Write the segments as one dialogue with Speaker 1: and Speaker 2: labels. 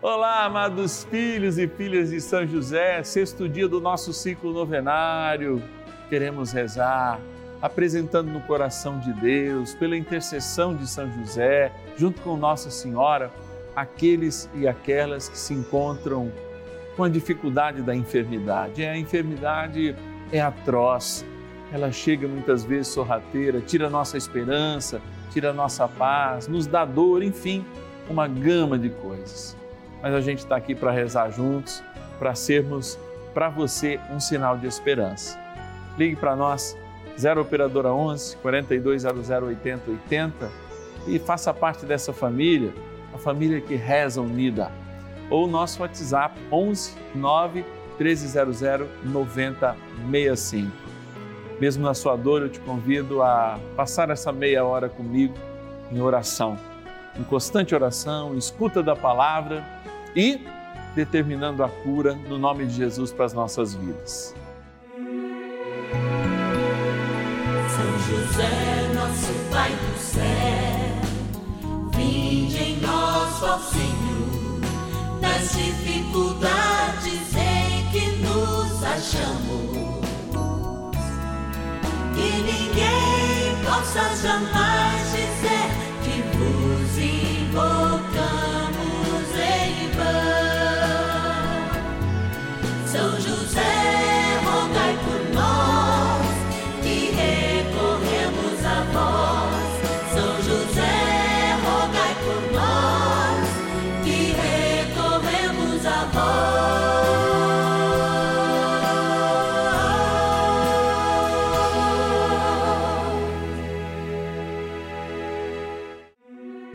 Speaker 1: Olá, amados filhos e filhas de São José, sexto dia do nosso ciclo novenário. Queremos rezar, apresentando no coração de Deus, pela intercessão de São José, junto com Nossa Senhora, aqueles e aquelas que se encontram com a dificuldade da enfermidade. A enfermidade é atroz, ela chega muitas vezes sorrateira, tira nossa esperança, tira nossa paz, nos dá dor, enfim, uma gama de coisas mas a gente está aqui para rezar juntos, para sermos para você um sinal de esperança. Ligue para nós, 0 Operadora 11 4200 8080 e faça parte dessa família, a família que reza unida. Ou nosso WhatsApp 11 9 1300 9065. Mesmo na sua dor, eu te convido a passar essa meia hora comigo em oração, em constante oração, em escuta da palavra e determinando a cura no nome de Jesus para as nossas vidas.
Speaker 2: São José, nosso Pai do céu, vinde em nós, ó Senhor, nas dificuldades em que nos achamos. Que ninguém possa jamais dizer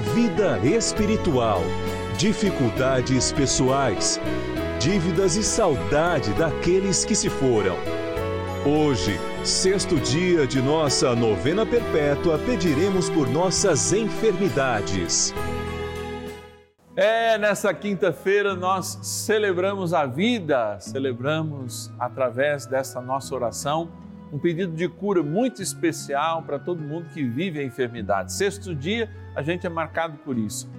Speaker 3: vida espiritual, dificuldades pessoais, dívidas e saudade daqueles que se foram. Hoje, sexto dia de nossa novena perpétua, pediremos por nossas enfermidades.
Speaker 1: É, nessa quinta-feira nós celebramos a vida, celebramos através dessa nossa oração um pedido de cura muito especial para todo mundo que vive a enfermidade. Sexto dia, a gente é marcado por isso.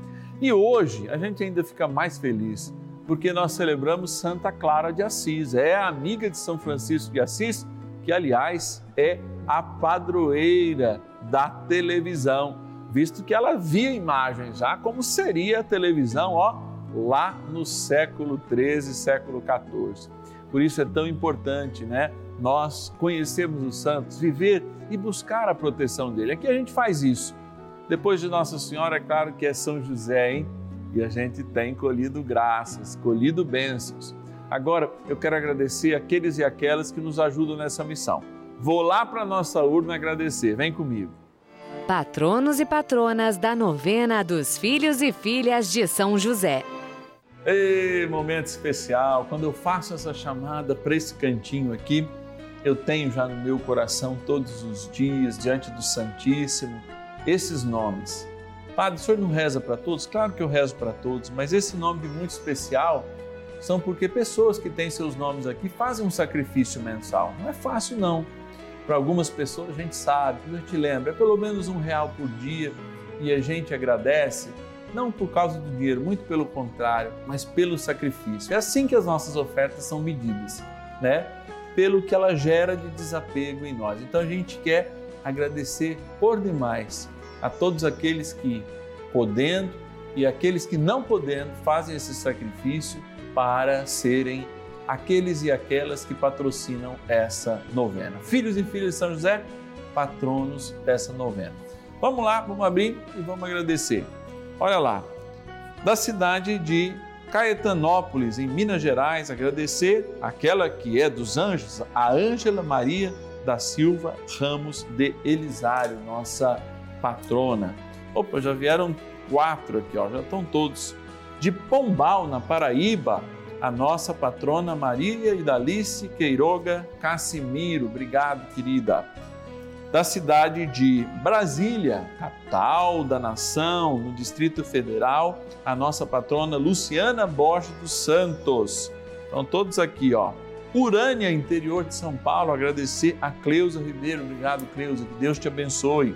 Speaker 1: E hoje a gente ainda fica mais feliz, porque nós celebramos Santa Clara de Assis, é a amiga de São Francisco de Assis, que aliás é a padroeira da televisão, visto que ela via imagens já como seria a televisão, ó, lá no século 13, século 14. Por isso é tão importante, né? nós conhecermos os santos, viver e buscar a proteção dele. Aqui a gente faz isso. Depois de Nossa Senhora, é claro que é São José, hein? E a gente tem colhido graças, colhido bênçãos. Agora, eu quero agradecer aqueles e aquelas que nos ajudam nessa missão. Vou lá para nossa urna agradecer. Vem comigo.
Speaker 4: Patronos e patronas da novena dos filhos e filhas de São José.
Speaker 1: Ei, momento especial, quando eu faço essa chamada para esse cantinho aqui eu tenho já no meu coração todos os dias, diante do Santíssimo, esses nomes. Padre, o senhor não reza para todos? Claro que eu rezo para todos, mas esse nome muito especial são porque pessoas que têm seus nomes aqui fazem um sacrifício mensal. Não é fácil, não. Para algumas pessoas a gente sabe, a gente lembra, é pelo menos um real por dia e a gente agradece, não por causa do dinheiro, muito pelo contrário, mas pelo sacrifício. É assim que as nossas ofertas são medidas, né? pelo que ela gera de desapego em nós. Então a gente quer agradecer por demais a todos aqueles que, podendo e aqueles que não podendo, fazem esse sacrifício para serem aqueles e aquelas que patrocinam essa novena. Filhos e filhas de São José, patronos dessa novena. Vamos lá, vamos abrir e vamos agradecer. Olha lá, da cidade de Caetanópolis, em Minas Gerais, agradecer aquela que é dos anjos, a Ângela Maria da Silva Ramos de Elisário, nossa patrona. Opa, já vieram quatro aqui, ó, já estão todos. De Pombal, na Paraíba, a nossa patrona Maria Idalice Queiroga Cassimiro. Obrigado, querida. Da cidade de Brasília, capital da nação, no Distrito Federal, a nossa patrona Luciana Borges dos Santos. Estão todos aqui, ó. Urânia, interior de São Paulo, agradecer a Cleusa Ribeiro. Obrigado, Cleusa, que Deus te abençoe.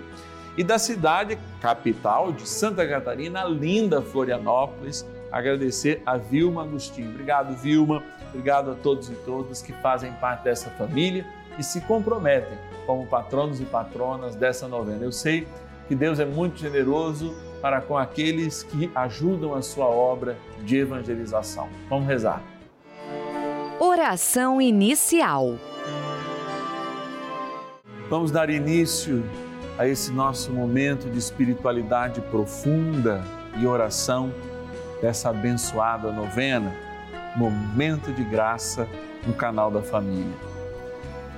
Speaker 1: E da cidade capital de Santa Catarina, linda Florianópolis, agradecer a Vilma Agostinho. Obrigado, Vilma. Obrigado a todos e todas que fazem parte dessa família e se comprometem como patronos e patronas dessa novena. Eu sei que Deus é muito generoso para com aqueles que ajudam a sua obra de evangelização. Vamos rezar.
Speaker 4: Oração inicial.
Speaker 1: Vamos dar início a esse nosso momento de espiritualidade profunda e oração dessa abençoada novena, Momento de Graça no canal da Família.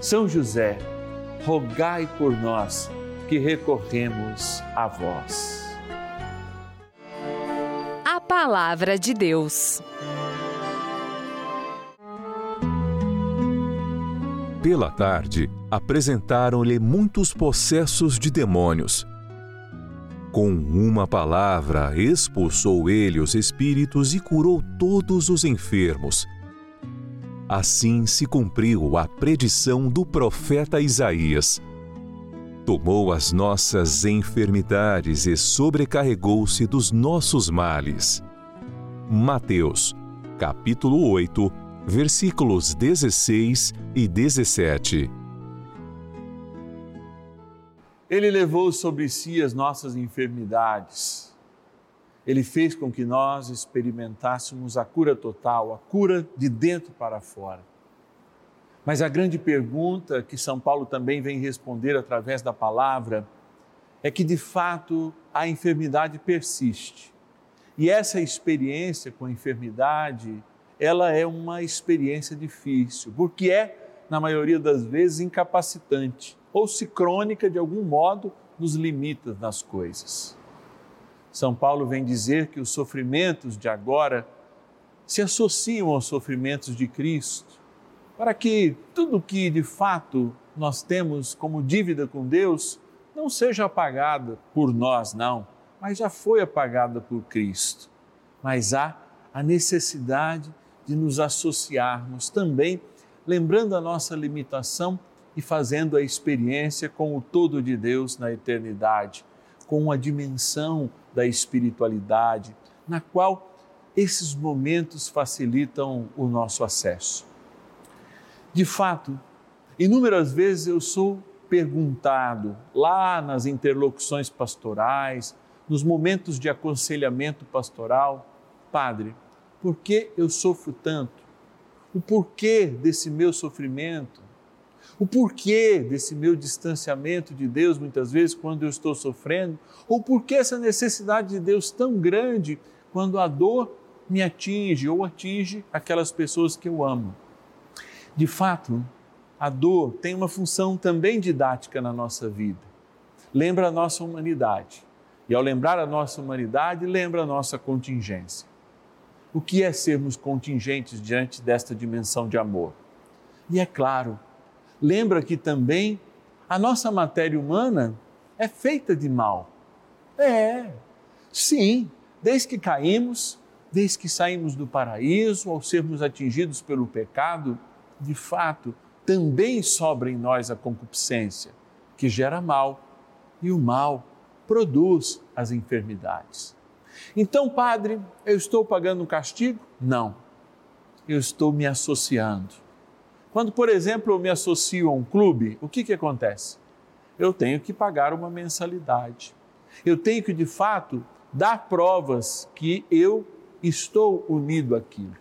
Speaker 1: São José, rogai por nós que recorremos a vós.
Speaker 4: A Palavra de Deus.
Speaker 3: Pela tarde, apresentaram-lhe muitos possessos de demônios com uma palavra expulsou ele os espíritos e curou todos os enfermos. Assim se cumpriu a predição do profeta Isaías. Tomou as nossas enfermidades e sobrecarregou-se dos nossos males. Mateus, capítulo 8, versículos 16 e 17.
Speaker 1: Ele levou sobre si as nossas enfermidades. Ele fez com que nós experimentássemos a cura total, a cura de dentro para fora. Mas a grande pergunta que São Paulo também vem responder através da palavra é que de fato a enfermidade persiste. E essa experiência com a enfermidade, ela é uma experiência difícil, porque é, na maioria das vezes, incapacitante ou se crônica de algum modo nos limita nas coisas. São Paulo vem dizer que os sofrimentos de agora se associam aos sofrimentos de Cristo, para que tudo que de fato nós temos como dívida com Deus não seja apagada por nós, não, mas já foi apagada por Cristo. Mas há a necessidade de nos associarmos também, lembrando a nossa limitação e fazendo a experiência com o todo de Deus na eternidade, com a dimensão da espiritualidade, na qual esses momentos facilitam o nosso acesso. De fato, Inúmeras vezes eu sou perguntado lá nas interlocuções pastorais, nos momentos de aconselhamento pastoral, Padre, por que eu sofro tanto? O porquê desse meu sofrimento? O porquê desse meu distanciamento de Deus muitas vezes quando eu estou sofrendo? Ou por que essa necessidade de Deus tão grande quando a dor me atinge ou atinge aquelas pessoas que eu amo? De fato, a dor tem uma função também didática na nossa vida. Lembra a nossa humanidade. E ao lembrar a nossa humanidade, lembra a nossa contingência. O que é sermos contingentes diante desta dimensão de amor? E é claro, lembra que também a nossa matéria humana é feita de mal. É, sim, desde que caímos, desde que saímos do paraíso, ao sermos atingidos pelo pecado, de fato, também sobra em nós a concupiscência, que gera mal, e o mal produz as enfermidades. Então, padre, eu estou pagando um castigo? Não. Eu estou me associando. Quando, por exemplo, eu me associo a um clube, o que, que acontece? Eu tenho que pagar uma mensalidade. Eu tenho que, de fato, dar provas que eu estou unido àquilo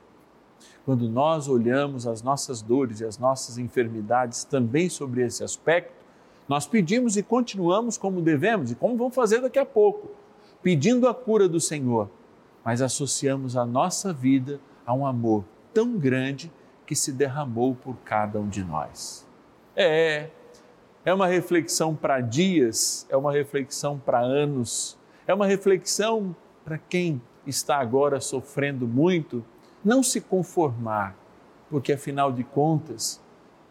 Speaker 1: quando nós olhamos as nossas dores e as nossas enfermidades também sobre esse aspecto, nós pedimos e continuamos como devemos e como vamos fazer daqui a pouco, pedindo a cura do Senhor, mas associamos a nossa vida a um amor tão grande que se derramou por cada um de nós. É, é uma reflexão para dias, é uma reflexão para anos, é uma reflexão para quem está agora sofrendo muito não se conformar, porque afinal de contas,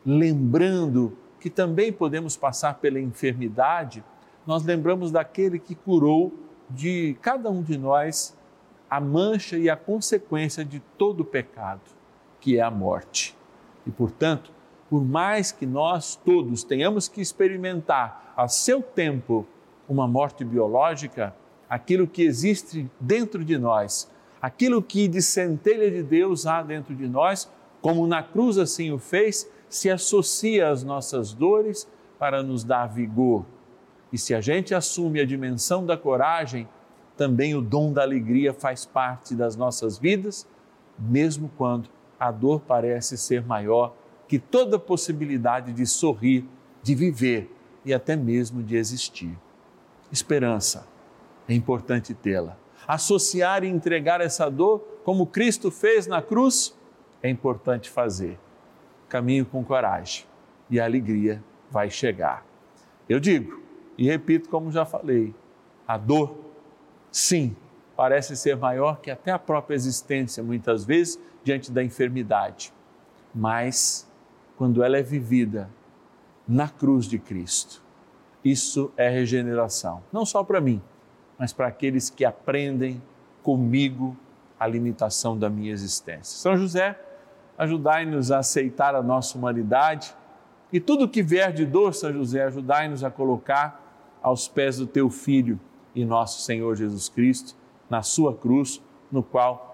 Speaker 1: lembrando que também podemos passar pela enfermidade, nós lembramos daquele que curou de cada um de nós a mancha e a consequência de todo o pecado, que é a morte. E portanto, por mais que nós todos tenhamos que experimentar a seu tempo uma morte biológica, aquilo que existe dentro de nós aquilo que de centelha de Deus há dentro de nós, como na cruz assim o fez, se associa às nossas dores para nos dar vigor. E se a gente assume a dimensão da coragem, também o dom da alegria faz parte das nossas vidas, mesmo quando a dor parece ser maior que toda possibilidade de sorrir, de viver e até mesmo de existir. Esperança é importante tê-la associar e entregar essa dor, como Cristo fez na cruz, é importante fazer. Caminho com coragem e a alegria vai chegar. Eu digo e repito, como já falei, a dor, sim, parece ser maior que até a própria existência, muitas vezes, diante da enfermidade. Mas, quando ela é vivida na cruz de Cristo, isso é regeneração, não só para mim mas para aqueles que aprendem comigo a limitação da minha existência. São José, ajudai-nos a aceitar a nossa humanidade e tudo que vier de dor, São José, ajudai-nos a colocar aos pés do teu Filho e nosso Senhor Jesus Cristo, na sua cruz, no qual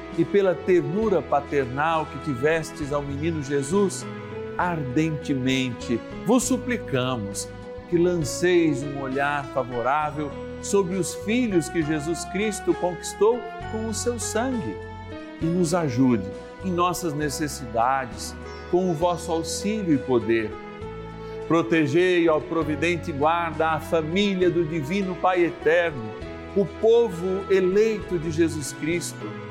Speaker 1: e pela ternura paternal que tivestes ao menino Jesus, ardentemente vos suplicamos que lanceis um olhar favorável sobre os filhos que Jesus Cristo conquistou com o seu sangue e nos ajude em nossas necessidades com o vosso auxílio e poder. Protegei ao providente guarda a família do Divino Pai Eterno, o povo eleito de Jesus Cristo.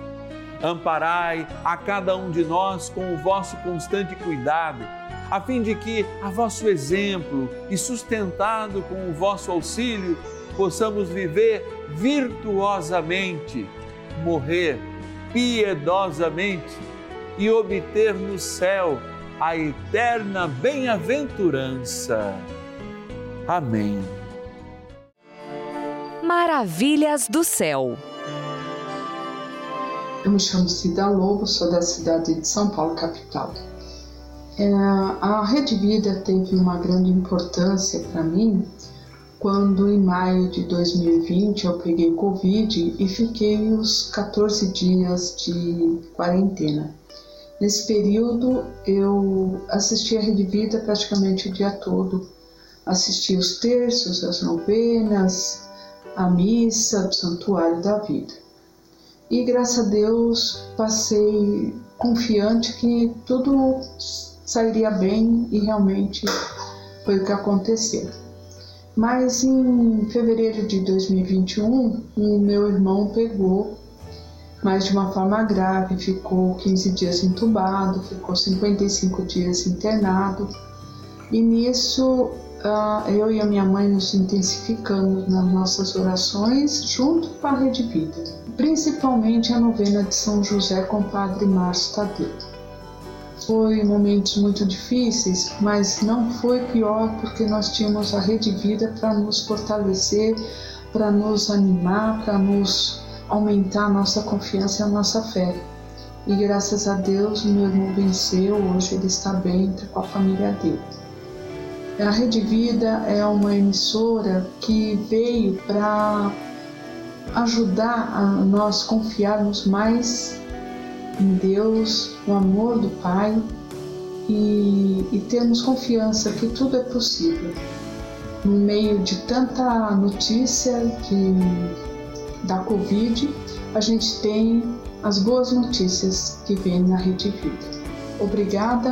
Speaker 1: Amparai a cada um de nós com o vosso constante cuidado, a fim de que, a vosso exemplo e sustentado com o vosso auxílio, possamos viver virtuosamente, morrer piedosamente e obter no céu a eterna bem-aventurança. Amém.
Speaker 4: Maravilhas do céu.
Speaker 5: Eu me chamo Cida Lobo, sou da cidade de São Paulo, capital. É, a Rede Vida teve uma grande importância para mim quando, em maio de 2020, eu peguei Covid e fiquei os 14 dias de quarentena. Nesse período, eu assisti a Rede Vida praticamente o dia todo. Assisti os terços, as novenas, a missa do Santuário da Vida. E graças a Deus passei confiante que tudo sairia bem e realmente foi o que aconteceu. Mas em fevereiro de 2021, o meu irmão pegou, mas de uma forma grave, ficou 15 dias entubado, ficou 55 dias internado. E nisso eu e a minha mãe nos intensificamos nas nossas orações junto com a Rede Vida, principalmente a novena de São José com o Padre Márcio Tadeu. Foi momentos muito difíceis, mas não foi pior porque nós tínhamos a Rede Vida para nos fortalecer, para nos animar, para nos aumentar a nossa confiança e a nossa fé. E graças a Deus, meu irmão venceu, hoje ele está bem, está com a família dele. A Rede Vida é uma emissora que veio para ajudar a nós confiarmos mais em Deus, no amor do Pai e, e termos confiança que tudo é possível. No meio de tanta notícia de, da Covid, a gente tem as boas notícias que vem na Rede Vida. Obrigada.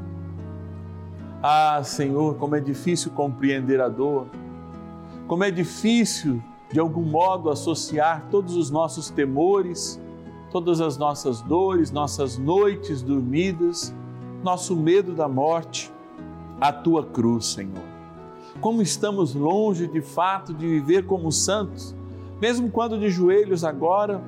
Speaker 1: Ah, Senhor, como é difícil compreender a dor, como é difícil, de algum modo, associar todos os nossos temores, todas as nossas dores, nossas noites dormidas, nosso medo da morte, à tua cruz, Senhor. Como estamos longe de fato de viver como santos, mesmo quando de joelhos agora,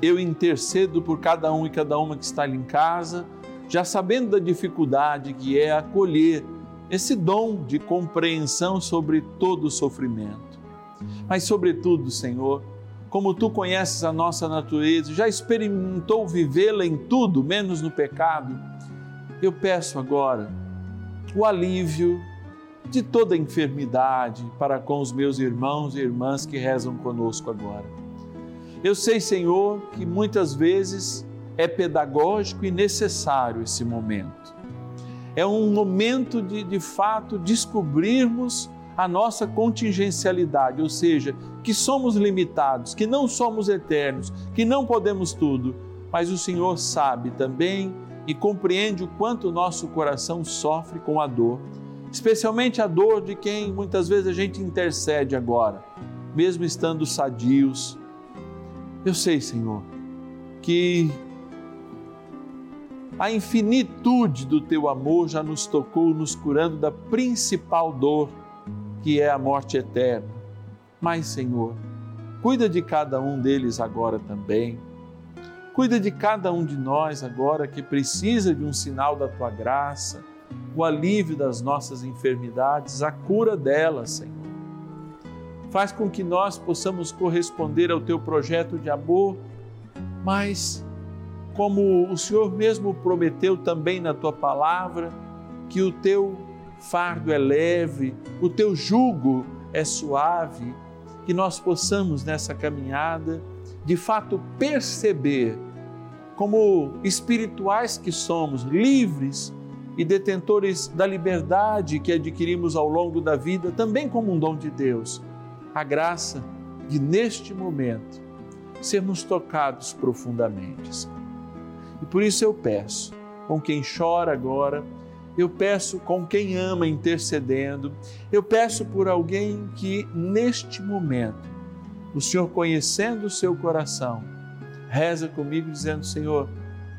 Speaker 1: eu intercedo por cada um e cada uma que está ali em casa já sabendo da dificuldade que é acolher esse dom de compreensão sobre todo o sofrimento. Mas, sobretudo, Senhor, como tu conheces a nossa natureza, já experimentou vivê-la em tudo, menos no pecado, eu peço agora o alívio de toda enfermidade para com os meus irmãos e irmãs que rezam conosco agora. Eu sei, Senhor, que muitas vezes é pedagógico e necessário esse momento. É um momento de, de fato, descobrirmos a nossa contingencialidade, ou seja, que somos limitados, que não somos eternos, que não podemos tudo, mas o Senhor sabe também e compreende o quanto o nosso coração sofre com a dor, especialmente a dor de quem muitas vezes a gente intercede agora, mesmo estando sadios. Eu sei, Senhor, que a infinitude do teu amor já nos tocou, nos curando da principal dor, que é a morte eterna. Mas, Senhor, cuida de cada um deles agora também. Cuida de cada um de nós agora que precisa de um sinal da tua graça, o alívio das nossas enfermidades, a cura delas, Senhor. Faz com que nós possamos corresponder ao teu projeto de amor, mas como o Senhor mesmo prometeu também na tua palavra, que o teu fardo é leve, o teu jugo é suave, que nós possamos nessa caminhada de fato perceber como espirituais que somos, livres e detentores da liberdade que adquirimos ao longo da vida, também como um dom de Deus, a graça de neste momento sermos tocados profundamente. E por isso eu peço, com quem chora agora, eu peço com quem ama intercedendo, eu peço por alguém que neste momento, o Senhor conhecendo o seu coração, reza comigo dizendo: Senhor,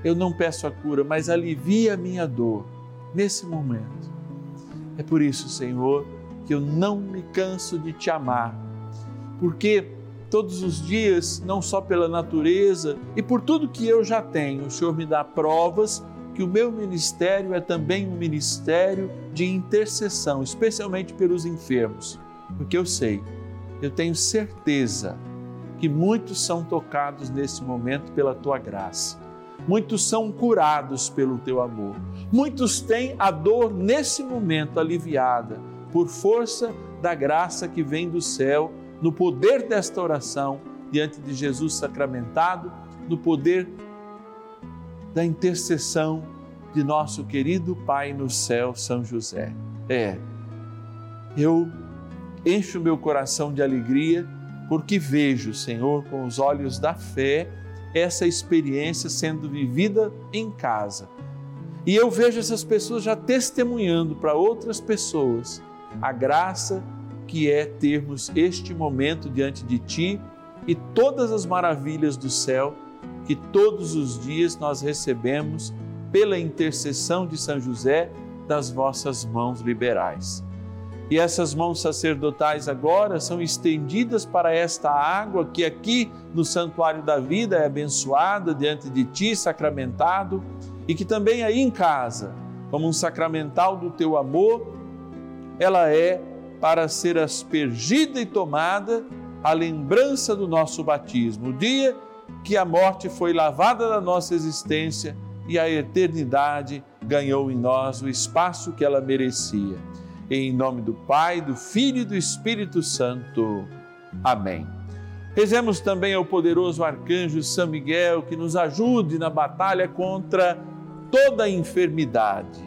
Speaker 1: eu não peço a cura, mas alivia a minha dor nesse momento. É por isso, Senhor, que eu não me canso de te amar, porque todos os dias, não só pela natureza e por tudo que eu já tenho, o Senhor me dá provas que o meu ministério é também um ministério de intercessão, especialmente pelos enfermos, porque eu sei, eu tenho certeza que muitos são tocados nesse momento pela tua graça. Muitos são curados pelo teu amor. Muitos têm a dor nesse momento aliviada por força da graça que vem do céu, no poder desta oração diante de Jesus sacramentado, no poder da intercessão de nosso querido Pai no céu, São José. É, eu encho meu coração de alegria porque vejo, Senhor, com os olhos da fé, essa experiência sendo vivida em casa. E eu vejo essas pessoas já testemunhando para outras pessoas a graça que é termos este momento diante de Ti e todas as maravilhas do céu que todos os dias nós recebemos pela intercessão de São José das vossas mãos liberais. E essas mãos sacerdotais agora são estendidas para esta água que aqui no santuário da vida é abençoada diante de ti, sacramentado, e que também aí em casa, como um sacramental do teu amor, ela é para ser aspergida e tomada a lembrança do nosso batismo, o dia que a morte foi lavada da nossa existência e a eternidade ganhou em nós o espaço que ela merecia. Em nome do Pai, do Filho e do Espírito Santo. Amém. Rezemos também ao poderoso arcanjo São Miguel que nos ajude na batalha contra toda enfermidade.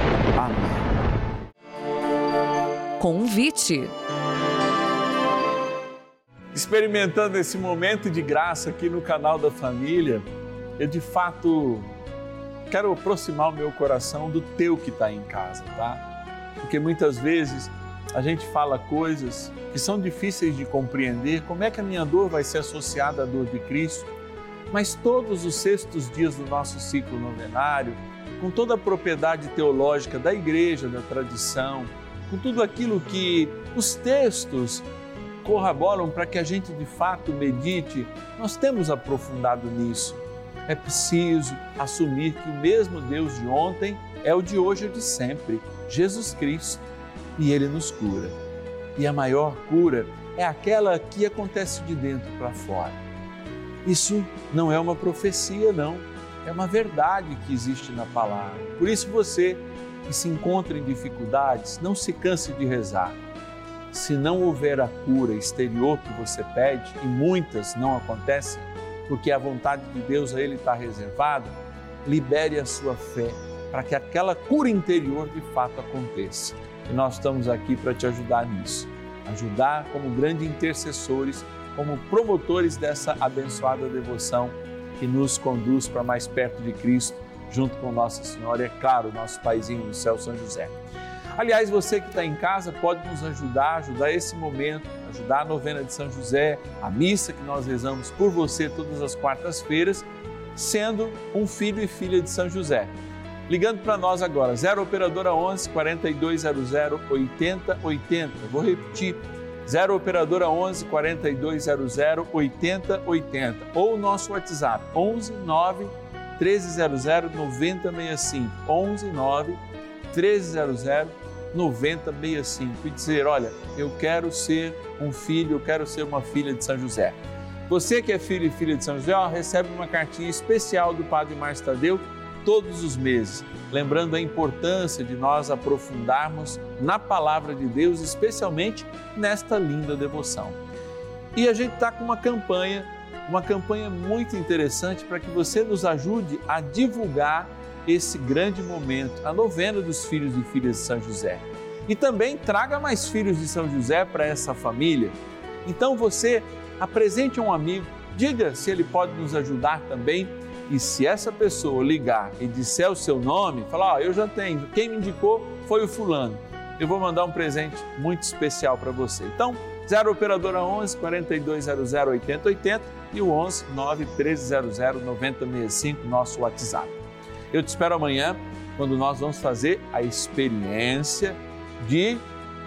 Speaker 1: Amém.
Speaker 4: Convite.
Speaker 1: Experimentando esse momento de graça aqui no canal da família, eu de fato quero aproximar o meu coração do teu que está em casa, tá? Porque muitas vezes a gente fala coisas que são difíceis de compreender. Como é que a minha dor vai ser associada à dor de Cristo? Mas todos os sextos dias do nosso ciclo novenário, com toda a propriedade teológica da igreja, da tradição, com tudo aquilo que os textos corroboram para que a gente de fato medite, nós temos aprofundado nisso. É preciso assumir que o mesmo Deus de ontem é o de hoje e de sempre, Jesus Cristo, e ele nos cura. E a maior cura é aquela que acontece de dentro para fora. Isso não é uma profecia, não é uma verdade que existe na palavra. Por isso, você que se encontra em dificuldades, não se canse de rezar. Se não houver a cura exterior que você pede, e muitas não acontecem, porque a vontade de Deus a Ele está reservada, libere a sua fé para que aquela cura interior de fato aconteça. E nós estamos aqui para te ajudar nisso. Ajudar como grandes intercessores, como promotores dessa abençoada devoção que nos conduz para mais perto de Cristo, junto com Nossa Senhora e, é claro, nosso paizinho no céu, São José. Aliás, você que está em casa pode nos ajudar, ajudar esse momento, ajudar a novena de São José, a missa que nós rezamos por você todas as quartas-feiras, sendo um filho e filha de São José. ligando para nós agora, 0 Operadora 11 4200 8080. Vou repetir, 0 Operadora 11 4200 8080. Ou nosso WhatsApp, 11 9 1300 9065. 11 9 1300 9065. E dizer: Olha, eu quero ser um filho, eu quero ser uma filha de São José. Você que é filho e filha de São José, ó, recebe uma cartinha especial do Padre Márcio Tadeu todos os meses, lembrando a importância de nós aprofundarmos na palavra de Deus, especialmente nesta linda devoção. E a gente está com uma campanha, uma campanha muito interessante para que você nos ajude a divulgar esse grande momento, a novena dos filhos e filhas de São José. E também traga mais filhos de São José para essa família. Então você apresente um amigo, diga se ele pode nos ajudar também e se essa pessoa ligar e disser o seu nome, falar: Ó, eu já tenho, quem me indicou foi o fulano. Eu vou mandar um presente muito especial para você. Então, 0 Operadora 11 4200 8080 e o 11 9 1300 9065, nosso WhatsApp. Eu te espero amanhã, quando nós vamos fazer a experiência de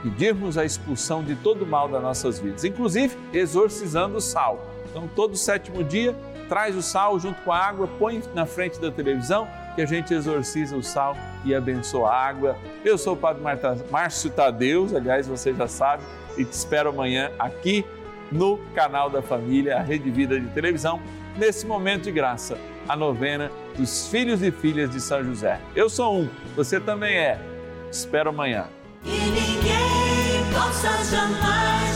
Speaker 1: pedirmos a expulsão de todo o mal das nossas vidas, inclusive exorcizando o sal. Então, todo sétimo dia, traz o sal junto com a água, põe na frente da televisão que a gente exorciza o sal e abençoa a água. Eu sou o Padre Marta, Márcio Tadeus, aliás, você já sabe, e te espero amanhã aqui no canal da família, a Rede Vida de Televisão, nesse momento de graça, a novena dos filhos e filhas de São José. Eu sou um, você também é. Te espero amanhã.
Speaker 2: E ninguém possa jamais